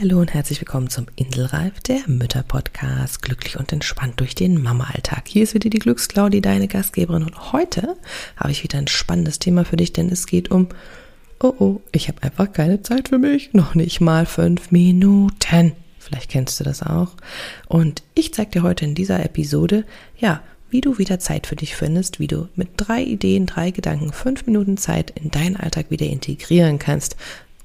Hallo und herzlich willkommen zum Inselreif, der Mütter-Podcast. Glücklich und entspannt durch den Mama-Alltag. Hier ist wieder die Glücksclaudi, deine Gastgeberin. Und heute habe ich wieder ein spannendes Thema für dich, denn es geht um, oh oh, ich habe einfach keine Zeit für mich. Noch nicht mal fünf Minuten. Vielleicht kennst du das auch. Und ich zeige dir heute in dieser Episode, ja, wie du wieder Zeit für dich findest, wie du mit drei Ideen, drei Gedanken, fünf Minuten Zeit in deinen Alltag wieder integrieren kannst,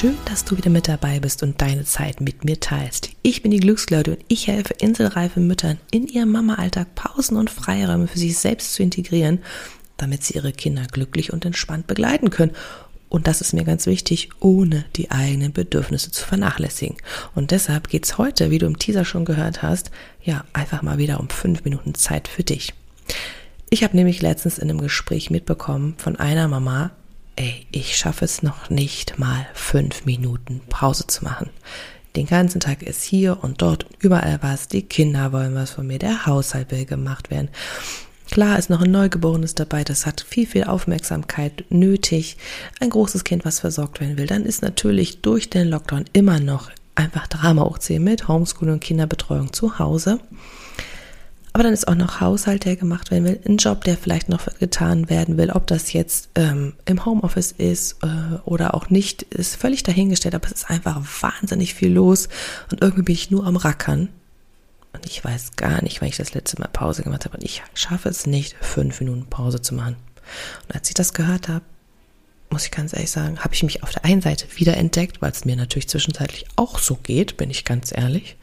Schön, dass du wieder mit dabei bist und deine Zeit mit mir teilst. Ich bin die Glücksleute und ich helfe inselreifen Müttern in ihrem Mama-Alltag Pausen und Freiräume für sich selbst zu integrieren, damit sie ihre Kinder glücklich und entspannt begleiten können. Und das ist mir ganz wichtig, ohne die eigenen Bedürfnisse zu vernachlässigen. Und deshalb geht's heute, wie du im Teaser schon gehört hast, ja, einfach mal wieder um fünf Minuten Zeit für dich. Ich habe nämlich letztens in einem Gespräch mitbekommen von einer Mama, ey, ich schaffe es noch nicht mal fünf Minuten Pause zu machen. Den ganzen Tag ist hier und dort und überall was. Die Kinder wollen was von mir, der Haushalt will gemacht werden. Klar ist noch ein Neugeborenes dabei, das hat viel, viel Aufmerksamkeit nötig. Ein großes Kind, was versorgt werden will, dann ist natürlich durch den Lockdown immer noch einfach Drama hochziehen mit Homeschooling und Kinderbetreuung zu Hause. Aber dann ist auch noch Haushalt, der gemacht werden will, ein Job, der vielleicht noch getan werden will, ob das jetzt ähm, im Homeoffice ist äh, oder auch nicht, ist völlig dahingestellt, aber es ist einfach wahnsinnig viel los und irgendwie bin ich nur am Rackern. Und ich weiß gar nicht, wann ich das letzte Mal Pause gemacht habe und ich schaffe es nicht, fünf Minuten Pause zu machen. Und als ich das gehört habe, muss ich ganz ehrlich sagen, habe ich mich auf der einen Seite wiederentdeckt, weil es mir natürlich zwischenzeitlich auch so geht, bin ich ganz ehrlich.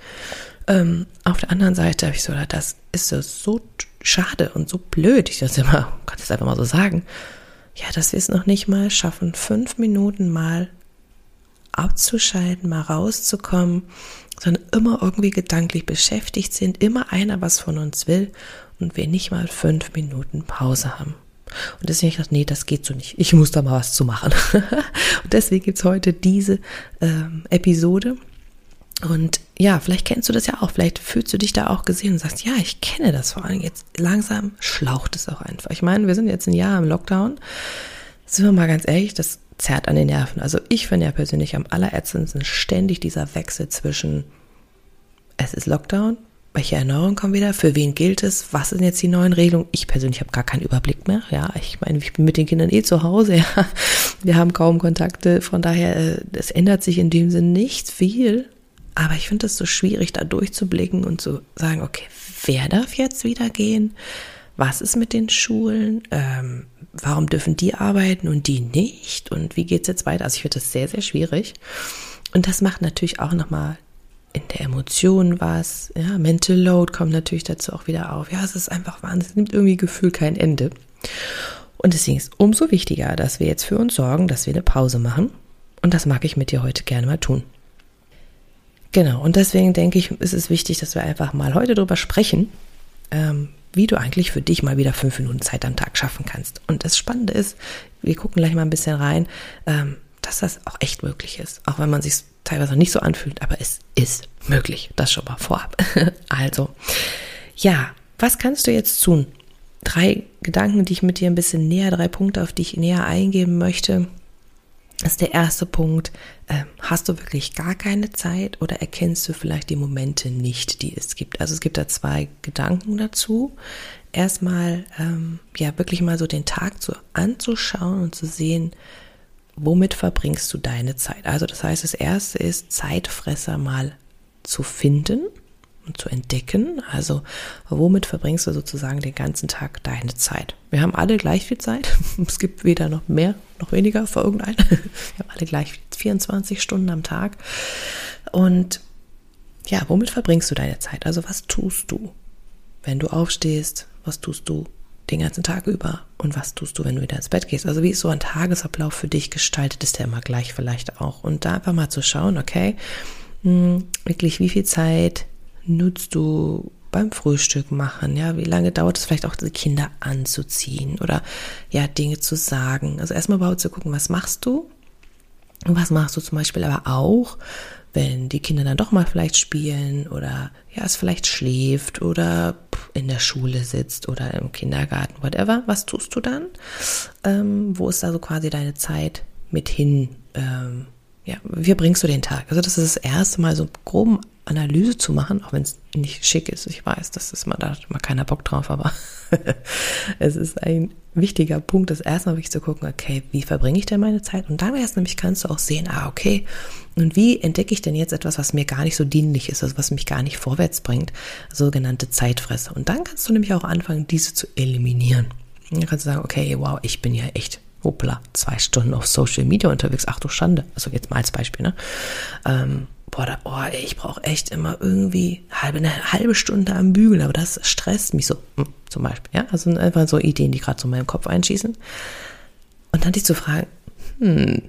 Ähm, auf der anderen Seite habe ich so das ist so, schade und so blöd. Ich dachte immer, kann das einfach mal so sagen. Ja, dass wir es noch nicht mal schaffen, fünf Minuten mal abzuschalten, mal rauszukommen, sondern immer irgendwie gedanklich beschäftigt sind, immer einer was von uns will und wir nicht mal fünf Minuten Pause haben. Und deswegen ich gedacht, nee, das geht so nicht. Ich muss da mal was zu machen. und deswegen gibt es heute diese ähm, Episode. Und ja, vielleicht kennst du das ja auch. Vielleicht fühlst du dich da auch gesehen und sagst, ja, ich kenne das vor allem. Jetzt langsam schlaucht es auch einfach. Ich meine, wir sind jetzt ein Jahr im Lockdown. Sind wir mal ganz ehrlich, das zerrt an den Nerven. Also ich finde ja persönlich am allerätzendsten ständig dieser Wechsel zwischen es ist Lockdown, welche Erneuerungen kommen wieder, für wen gilt es, was sind jetzt die neuen Regelungen? Ich persönlich habe gar keinen Überblick mehr. Ja, ich meine, ich bin mit den Kindern eh zu Hause. Ja. Wir haben kaum Kontakte, von daher, äh, es ändert sich in dem Sinn nicht viel. Aber ich finde es so schwierig, da durchzublicken und zu sagen, okay, wer darf jetzt wieder gehen? Was ist mit den Schulen? Ähm, warum dürfen die arbeiten und die nicht? Und wie geht's jetzt weiter? Also ich finde das sehr, sehr schwierig. Und das macht natürlich auch nochmal in der Emotion was. Ja, Mental Load kommt natürlich dazu auch wieder auf. Ja, es ist einfach Wahnsinn. Es nimmt irgendwie Gefühl kein Ende. Und deswegen ist umso wichtiger, dass wir jetzt für uns sorgen, dass wir eine Pause machen. Und das mag ich mit dir heute gerne mal tun. Genau, und deswegen denke ich, ist es wichtig, dass wir einfach mal heute darüber sprechen, ähm, wie du eigentlich für dich mal wieder fünf Minuten Zeit am Tag schaffen kannst. Und das Spannende ist, wir gucken gleich mal ein bisschen rein, ähm, dass das auch echt möglich ist. Auch wenn man sich teilweise noch nicht so anfühlt, aber es ist möglich. Das schon mal vorab. also, ja, was kannst du jetzt tun? Drei Gedanken, die ich mit dir ein bisschen näher, drei Punkte, auf die ich näher eingeben möchte, das ist der erste Punkt. Ähm, hast du wirklich gar keine Zeit oder erkennst du vielleicht die Momente nicht, die es gibt? Also es gibt da zwei Gedanken dazu. Erstmal, ähm, ja, wirklich mal so den Tag so anzuschauen und zu sehen, womit verbringst du deine Zeit? Also das heißt, das erste ist, Zeitfresser mal zu finden und zu entdecken. Also womit verbringst du sozusagen den ganzen Tag deine Zeit? Wir haben alle gleich viel Zeit. Es gibt weder noch mehr noch weniger für irgendeinen. Wir haben alle gleich 24 Stunden am Tag. Und ja, womit verbringst du deine Zeit? Also was tust du? Wenn du aufstehst, was tust du? den ganzen Tag über und was tust du, wenn du wieder ins Bett gehst? Also wie ist so ein Tagesablauf für dich gestaltet? Ist der immer gleich vielleicht auch? Und da einfach mal zu schauen, okay, hm, wirklich wie viel Zeit nutzt du beim Frühstück machen? Ja, wie lange dauert es vielleicht auch, die Kinder anzuziehen oder ja, Dinge zu sagen? Also erstmal überhaupt zu gucken, was machst du? Und was machst du zum Beispiel aber auch, wenn die Kinder dann doch mal vielleicht spielen oder ja, es vielleicht schläft oder in der Schule sitzt oder im Kindergarten, whatever, was tust du dann? Ähm, wo ist da so quasi deine Zeit mit hin? Ähm, ja, wie bringst du den Tag? Also das ist das erste Mal so groben Analyse zu machen, auch wenn es nicht schick ist. Ich weiß, das ist mal, da hat mal keiner Bock drauf, aber es ist ein wichtiger Punkt, das erstmal wirklich zu gucken, okay, wie verbringe ich denn meine Zeit? Und dann erst nämlich kannst du auch sehen, ah, okay, und wie entdecke ich denn jetzt etwas, was mir gar nicht so dienlich ist, also was mich gar nicht vorwärts bringt, sogenannte Zeitfresser. Und dann kannst du nämlich auch anfangen, diese zu eliminieren. Dann kannst du sagen, okay, wow, ich bin ja echt hoppla, zwei Stunden auf Social Media unterwegs, ach du Schande. Also jetzt mal als Beispiel, ne? Ähm, boah, da, oh, ich brauche echt immer irgendwie halbe, eine halbe Stunde am Bügeln, aber das stresst mich so, hm, zum Beispiel, ja? Also einfach so Ideen, die gerade so in meinem Kopf einschießen. Und dann dich zu fragen, hm,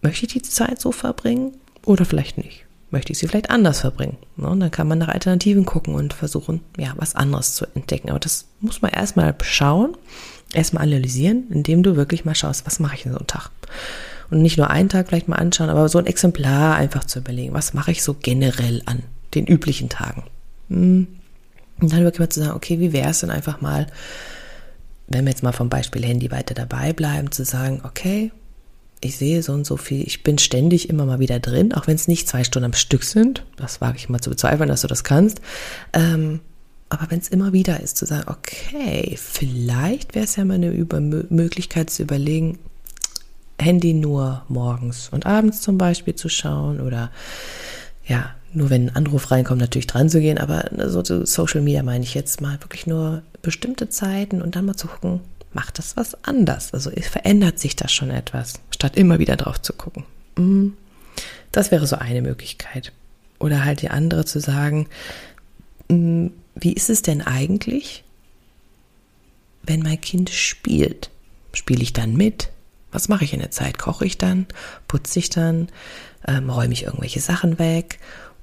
möchte ich die Zeit so verbringen oder vielleicht nicht? Möchte ich sie vielleicht anders verbringen? Ne? Und dann kann man nach Alternativen gucken und versuchen, ja, was anderes zu entdecken. Aber das muss man erstmal schauen erstmal analysieren, indem du wirklich mal schaust, was mache ich in so einem Tag. Und nicht nur einen Tag vielleicht mal anschauen, aber so ein Exemplar einfach zu überlegen, was mache ich so generell an den üblichen Tagen. Hm. Und dann wirklich mal zu sagen, okay, wie wäre es denn einfach mal, wenn wir jetzt mal vom Beispiel Handy weiter dabei bleiben, zu sagen, okay, ich sehe so und so viel, ich bin ständig immer mal wieder drin, auch wenn es nicht zwei Stunden am Stück sind, das wage ich mal zu bezweifeln, dass du das kannst, ähm, aber wenn es immer wieder ist, zu sagen, okay, vielleicht wäre es ja mal eine Über Möglichkeit zu überlegen, Handy nur morgens und abends zum Beispiel zu schauen oder ja, nur wenn ein Anruf reinkommt, natürlich dran zu gehen, aber so zu Social Media meine ich jetzt mal wirklich nur bestimmte Zeiten und dann mal zu gucken, macht das was anders? Also verändert sich das schon etwas, statt immer wieder drauf zu gucken. Mhm. Das wäre so eine Möglichkeit. Oder halt die andere zu sagen, mhm, wie ist es denn eigentlich, wenn mein Kind spielt? Spiele ich dann mit? Was mache ich in der Zeit? Koche ich dann? Putze ich dann? Ähm, räume ich irgendwelche Sachen weg?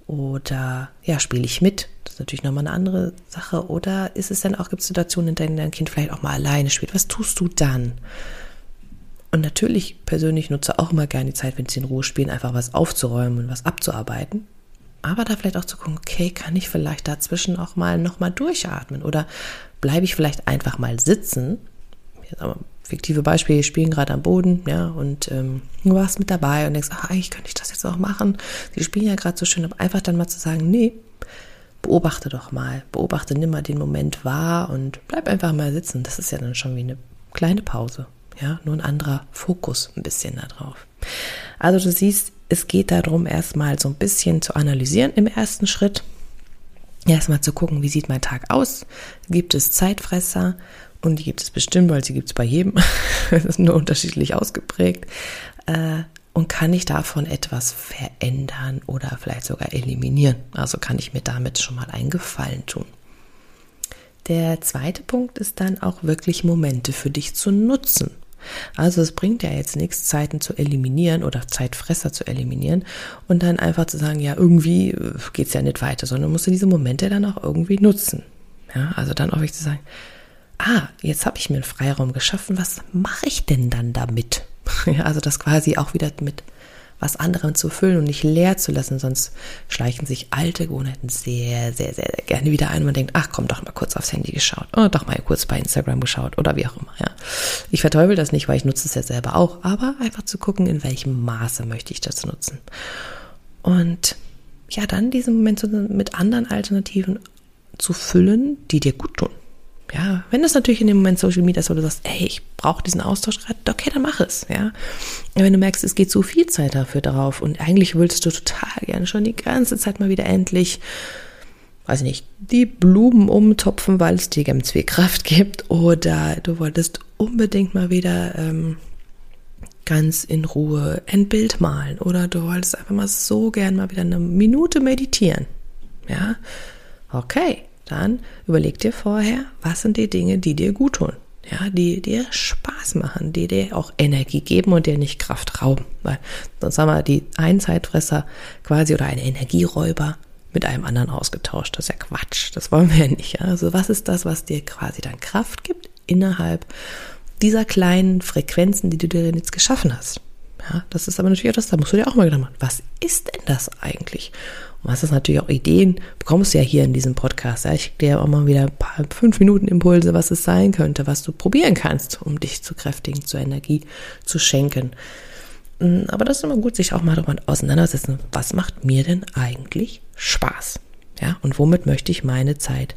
Oder ja, spiele ich mit? Das ist natürlich nochmal eine andere Sache. Oder ist es dann auch, gibt es Situationen, in denen dein Kind vielleicht auch mal alleine spielt? Was tust du dann? Und natürlich persönlich nutze auch immer gerne die Zeit, wenn sie in Ruhe spielen, einfach was aufzuräumen und was abzuarbeiten aber da vielleicht auch zu gucken, okay, kann ich vielleicht dazwischen auch mal nochmal durchatmen oder bleibe ich vielleicht einfach mal sitzen? Fiktive Beispiele, spielen gerade am Boden, ja, und ähm, du warst mit dabei und denkst, ach, eigentlich könnte ich das jetzt auch machen. Sie spielen ja gerade so schön, aber einfach dann mal zu sagen, nee, beobachte doch mal, beobachte, nimm mal den Moment wahr und bleib einfach mal sitzen. Das ist ja dann schon wie eine kleine Pause, ja, nur ein anderer Fokus ein bisschen da drauf. Also du siehst, es geht darum, erstmal so ein bisschen zu analysieren im ersten Schritt. Erstmal zu gucken, wie sieht mein Tag aus? Gibt es Zeitfresser? Und die gibt es bestimmt, weil sie gibt es bei jedem. das ist nur unterschiedlich ausgeprägt. Äh, und kann ich davon etwas verändern oder vielleicht sogar eliminieren? Also kann ich mir damit schon mal einen Gefallen tun. Der zweite Punkt ist dann auch wirklich Momente für dich zu nutzen. Also es bringt ja jetzt nichts, Zeiten zu eliminieren oder Zeitfresser zu eliminieren und dann einfach zu sagen, ja, irgendwie äh, geht's ja nicht weiter, sondern musst du diese Momente dann auch irgendwie nutzen. Ja, also dann auch wirklich zu sagen, ah, jetzt habe ich mir einen Freiraum geschaffen, was mache ich denn dann damit? Ja, also das quasi auch wieder mit was anderem zu füllen und nicht leer zu lassen, sonst schleichen sich alte Gewohnheiten sehr, sehr, sehr, sehr gerne wieder ein man denkt, ach komm, doch mal kurz aufs Handy geschaut oder doch mal kurz bei Instagram geschaut oder wie auch immer, ja. Ich verteufel das nicht, weil ich nutze es ja selber auch, aber einfach zu gucken, in welchem Maße möchte ich das nutzen. Und ja, dann diesen Moment mit anderen Alternativen zu füllen, die dir gut tun. Ja, wenn das natürlich in dem Moment Social Media ist, wo du sagst, ey, ich brauche diesen Austausch gerade, okay, dann mach es, ja. Wenn du merkst, es geht so viel Zeit dafür drauf und eigentlich willst du total gerne schon die ganze Zeit mal wieder endlich, weiß ich nicht, die Blumen umtopfen, weil es dir ganz viel Kraft gibt oder du wolltest unbedingt mal wieder ähm, ganz in Ruhe ein Bild malen oder du wolltest einfach mal so gern mal wieder eine Minute meditieren, ja. Okay, dann überleg dir vorher, was sind die Dinge, die dir gut tun. ja, die dir Spaß machen, die dir auch Energie geben und dir nicht Kraft rauben. Weil sonst haben wir die einen Zeitfresser quasi oder einen Energieräuber mit einem anderen ausgetauscht. Das ist ja Quatsch. Das wollen wir ja nicht. Ja? Also was ist das, was dir quasi dann Kraft gibt innerhalb dieser kleinen Frequenzen, die du dir jetzt geschaffen hast? Ja, das ist aber natürlich auch das, da musst du dir auch mal Gedanken machen. Was ist denn das eigentlich? Und was ist natürlich auch Ideen, bekommst du ja hier in diesem Podcast. Ja? Ich gebe dir auch mal wieder ein paar fünf Minuten Impulse, was es sein könnte, was du probieren kannst, um dich zu kräftigen, zur Energie zu schenken. Mm, aber das ist immer gut, sich auch mal darüber auseinandersetzen, was macht mir denn eigentlich Spaß? Ja, und womit möchte ich meine Zeit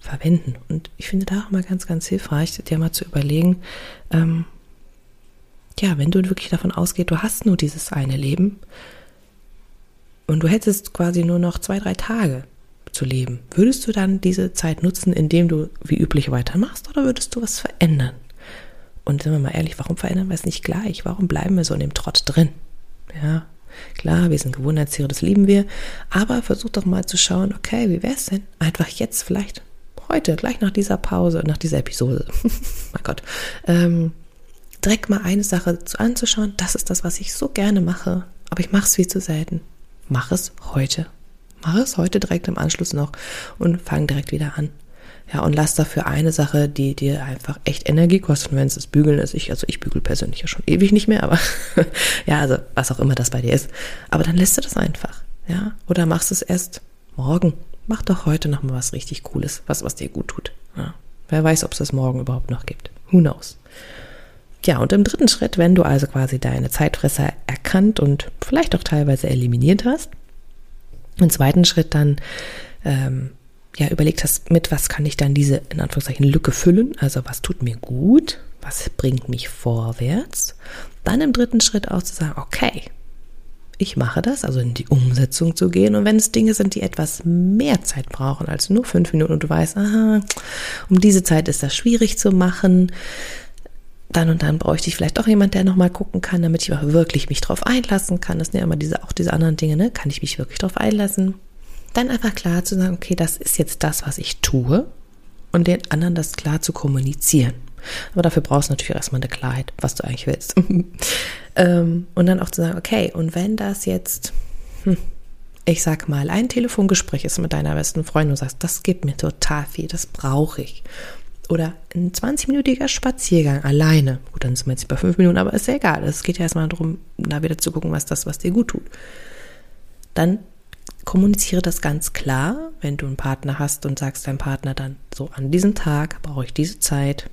verwenden? Und ich finde da auch mal ganz, ganz hilfreich, dir mal zu überlegen, ähm, ja, wenn du wirklich davon ausgehst, du hast nur dieses eine Leben, und du hättest quasi nur noch zwei, drei Tage zu leben, würdest du dann diese Zeit nutzen, indem du wie üblich weitermachst oder würdest du was verändern? Und sind wir mal ehrlich, warum verändern wir es nicht gleich? Warum bleiben wir so in dem Trott drin? Ja, klar, wir sind Gewohnheitstiere, das lieben wir, aber versuch doch mal zu schauen, okay, wie wäre es denn? Einfach jetzt vielleicht, heute, gleich nach dieser Pause, nach dieser Episode, mein Gott, ähm, direkt mal eine Sache zu anzuschauen, das ist das, was ich so gerne mache, aber ich mache es viel zu selten mach es heute. Mach es heute direkt im Anschluss noch und fang direkt wieder an. Ja, und lass dafür eine Sache, die dir einfach echt Energie kostet, wenn es das Bügeln ist. Ich, also ich bügel persönlich ja schon ewig nicht mehr, aber ja, also was auch immer das bei dir ist. Aber dann lässt du das einfach. Ja, oder machst es erst morgen. Mach doch heute noch mal was richtig Cooles, was, was dir gut tut. Ja. Wer weiß, ob es das morgen überhaupt noch gibt. Who knows? Ja, und im dritten Schritt, wenn du also quasi deine Zeitfresser erkannt und vielleicht auch teilweise eliminiert hast, im zweiten Schritt dann ähm, ja überlegt hast, mit was kann ich dann diese in Anführungszeichen Lücke füllen, also was tut mir gut, was bringt mich vorwärts, dann im dritten Schritt auch zu sagen, okay, ich mache das, also in die Umsetzung zu gehen. Und wenn es Dinge sind, die etwas mehr Zeit brauchen als nur fünf Minuten und du weißt, aha, um diese Zeit ist das schwierig zu machen, dann und dann bräuchte ich vielleicht auch jemand, der nochmal gucken kann, damit ich auch wirklich mich drauf einlassen kann. Das sind ja immer diese, auch diese anderen Dinge, ne? Kann ich mich wirklich drauf einlassen? Dann einfach klar zu sagen, okay, das ist jetzt das, was ich tue und den anderen das klar zu kommunizieren. Aber dafür brauchst du natürlich erstmal eine Klarheit, was du eigentlich willst. ähm, und dann auch zu sagen, okay, und wenn das jetzt, hm, ich sag mal, ein Telefongespräch ist mit deiner besten Freundin und sagst, das gibt mir total viel, das brauche ich oder ein 20-minütiger Spaziergang alleine. Gut, dann sind wir jetzt bei fünf Minuten, aber ist ja egal. Es geht ja erstmal darum, da wieder zu gucken, was das, was dir gut tut. Dann kommuniziere das ganz klar, wenn du einen Partner hast und sagst deinem Partner dann so, an diesem Tag brauche ich diese Zeit,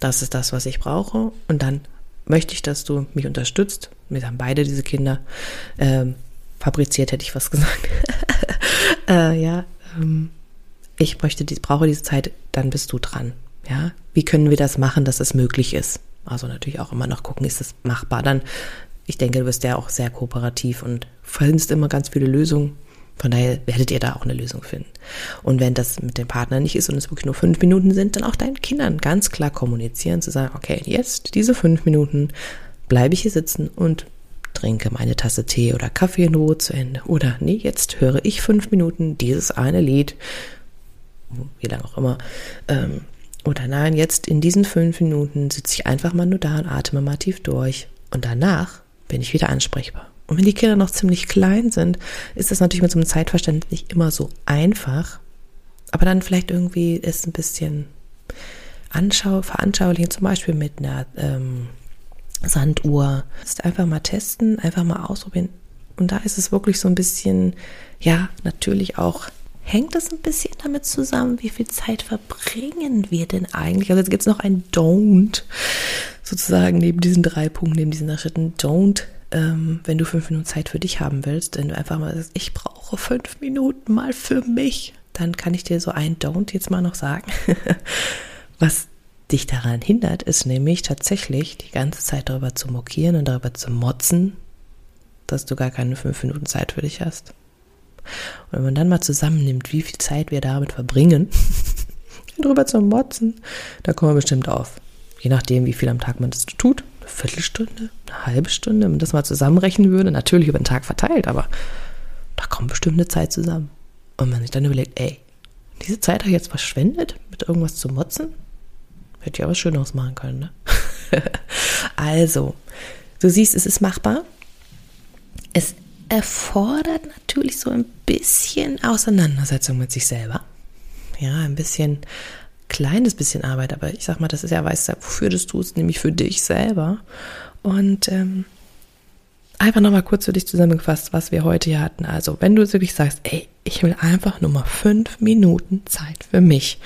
das ist das, was ich brauche und dann möchte ich, dass du mich unterstützt. Wir haben beide diese Kinder ähm, fabriziert, hätte ich was gesagt. äh, ja, ähm, ich möchte, brauche diese Zeit, dann bist du dran. Ja, wie können wir das machen, dass es möglich ist? Also natürlich auch immer noch gucken, ist es machbar? Dann, ich denke, du bist ja auch sehr kooperativ und findest immer ganz viele Lösungen. Von daher werdet ihr da auch eine Lösung finden. Und wenn das mit dem Partner nicht ist und es wirklich nur fünf Minuten sind, dann auch deinen Kindern ganz klar kommunizieren, zu sagen, okay, jetzt diese fünf Minuten bleibe ich hier sitzen und trinke meine Tasse Tee oder Kaffee in Ruhe zu Ende. Oder nee, jetzt höre ich fünf Minuten dieses eine Lied, wie lange auch immer, ähm, oder nein, jetzt in diesen fünf Minuten sitze ich einfach mal nur da und atme mal tief durch. Und danach bin ich wieder ansprechbar. Und wenn die Kinder noch ziemlich klein sind, ist das natürlich mit so einem Zeitverständnis nicht immer so einfach. Aber dann vielleicht irgendwie ist ein bisschen anschau veranschaulichen, zum Beispiel mit einer ähm, Sanduhr. Ist einfach mal testen, einfach mal ausprobieren. Und da ist es wirklich so ein bisschen, ja, natürlich auch hängt das ein bisschen damit zusammen, wie viel Zeit verbringen wir denn eigentlich? Also jetzt gibt es noch ein Don't, sozusagen neben diesen drei Punkten, neben diesen Schritten. Don't, ähm, wenn du fünf Minuten Zeit für dich haben willst, wenn du einfach mal sagst, ich brauche fünf Minuten mal für mich, dann kann ich dir so ein Don't jetzt mal noch sagen. Was dich daran hindert, ist nämlich tatsächlich die ganze Zeit darüber zu mokieren und darüber zu motzen, dass du gar keine fünf Minuten Zeit für dich hast. Und wenn man dann mal zusammennimmt, wie viel Zeit wir damit verbringen, drüber zu motzen, da kommen wir bestimmt auf. Je nachdem, wie viel am Tag man das tut. Eine Viertelstunde, eine halbe Stunde, wenn man das mal zusammenrechnen würde, natürlich über den Tag verteilt, aber da kommt bestimmt eine Zeit zusammen. Und man sich dann überlegt, ey, diese Zeit habe ich jetzt verschwendet, mit irgendwas zu motzen? Hätte ich aber Schöneres machen können, ne? also, du siehst, es ist machbar. Es erfordert natürlich so ein bisschen Auseinandersetzung mit sich selber. Ja, ein bisschen, kleines bisschen Arbeit, aber ich sag mal, das ist ja, weißt du, wofür du es tust, nämlich für dich selber. Und ähm, einfach nochmal kurz für dich zusammengefasst, was wir heute hier hatten. Also, wenn du wirklich sagst, ey, ich will einfach nur mal fünf Minuten Zeit für mich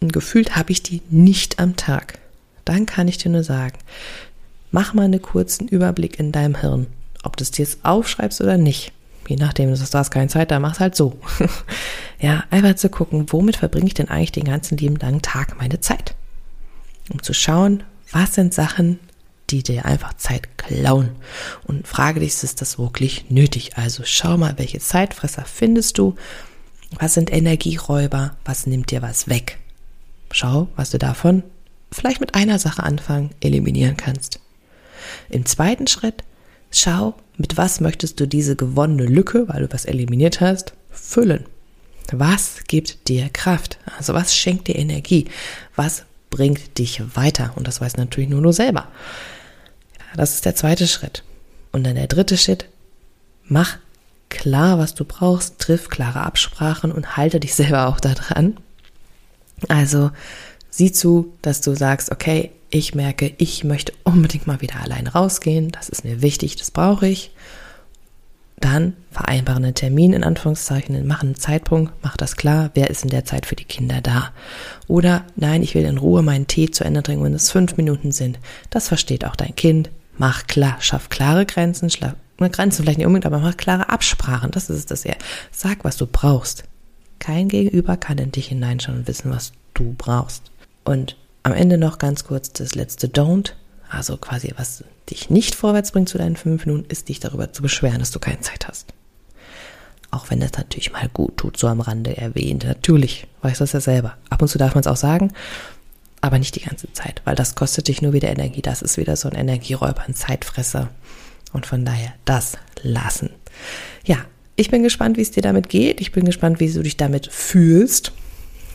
und gefühlt habe ich die nicht am Tag, dann kann ich dir nur sagen, mach mal einen kurzen Überblick in deinem Hirn, ob du es dir aufschreibst oder nicht. Je nachdem, du hast keine Zeit, dann mach's halt so. ja, einfach zu gucken, womit verbringe ich denn eigentlich den ganzen lieben langen Tag meine Zeit? Um zu schauen, was sind Sachen, die dir einfach Zeit klauen. Und frage dich, ist das wirklich nötig? Also schau mal, welche Zeitfresser findest du? Was sind Energieräuber? Was nimmt dir was weg? Schau, was du davon vielleicht mit einer Sache anfangen, eliminieren kannst. Im zweiten Schritt, schau, mit was möchtest du diese gewonnene Lücke, weil du was eliminiert hast, füllen. Was gibt dir Kraft? Also was schenkt dir Energie? Was bringt dich weiter? Und das weiß natürlich nur du selber. Das ist der zweite Schritt. Und dann der dritte Schritt, mach klar, was du brauchst, triff klare Absprachen und halte dich selber auch daran. Also sieh zu, dass du sagst, okay, ich merke, ich möchte unbedingt mal wieder allein rausgehen, das ist mir wichtig, das brauche ich. Dann vereinbare einen Termin in Anführungszeichen, mach einen Zeitpunkt, mach das klar, wer ist in der Zeit für die Kinder da. Oder nein, ich will in Ruhe meinen Tee zu Ende trinken, wenn es fünf Minuten sind. Das versteht auch dein Kind, mach klar, schaff klare Grenzen, schlaf, Grenzen vielleicht nicht unbedingt, aber mach klare Absprachen. Das ist das ja. Sag, was du brauchst. Kein Gegenüber kann in dich hineinschauen und wissen, was du brauchst. Und am Ende noch ganz kurz das letzte Don't. Also quasi, was dich nicht vorwärts bringt zu deinen fünf Minuten, ist dich darüber zu beschweren, dass du keine Zeit hast. Auch wenn das natürlich mal gut tut, so am Rande erwähnt. Natürlich, weißt du das ja selber. Ab und zu darf man es auch sagen aber nicht die ganze Zeit, weil das kostet dich nur wieder Energie. Das ist wieder so ein Energieräuber, ein Zeitfresser. Und von daher das lassen. Ja, ich bin gespannt, wie es dir damit geht. Ich bin gespannt, wie du dich damit fühlst.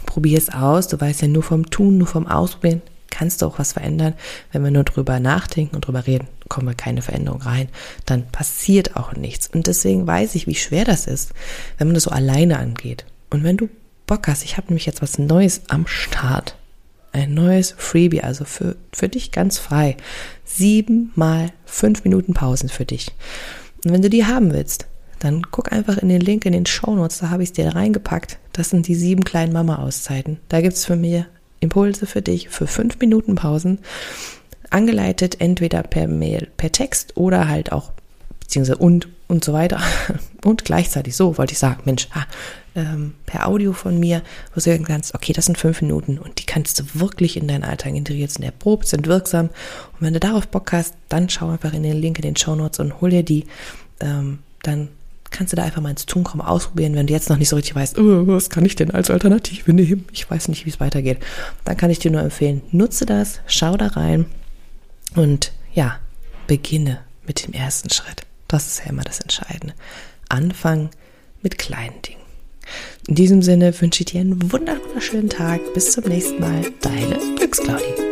Probier es aus. Du weißt ja nur vom Tun, nur vom Ausprobieren kannst du auch was verändern. Wenn wir nur drüber nachdenken und drüber reden, kommen wir keine Veränderung rein. Dann passiert auch nichts. Und deswegen weiß ich, wie schwer das ist, wenn man das so alleine angeht. Und wenn du Bock hast, ich habe nämlich jetzt was Neues am Start ein neues Freebie, also für, für dich ganz frei. Sieben mal fünf Minuten Pausen für dich. Und wenn du die haben willst, dann guck einfach in den Link in den Show Notes, da habe ich es dir reingepackt. Das sind die sieben kleinen Mama-Auszeiten. Da gibt es für mir Impulse für dich für fünf Minuten Pausen, angeleitet entweder per Mail, per Text oder halt auch beziehungsweise und und so weiter. Und gleichzeitig, so wollte ich sagen, Mensch, ah, ähm, per Audio von mir, wo du sagen kannst, okay, das sind fünf Minuten und die kannst du wirklich in deinen Alltag integrieren, sind erprobt, sind wirksam. Und wenn du darauf Bock hast, dann schau einfach in den Link in den Show Notes und hol dir die. Ähm, dann kannst du da einfach mal ins Tun kommen, ausprobieren, wenn du jetzt noch nicht so richtig weißt, oh, was kann ich denn als Alternative nehmen? Ich weiß nicht, wie es weitergeht. Dann kann ich dir nur empfehlen, nutze das, schau da rein und ja, beginne mit dem ersten Schritt. Das ist ja immer das Entscheidende. Anfangen mit kleinen Dingen. In diesem Sinne wünsche ich dir einen wunderschönen Tag. Bis zum nächsten Mal. Deine Glücksclaudie.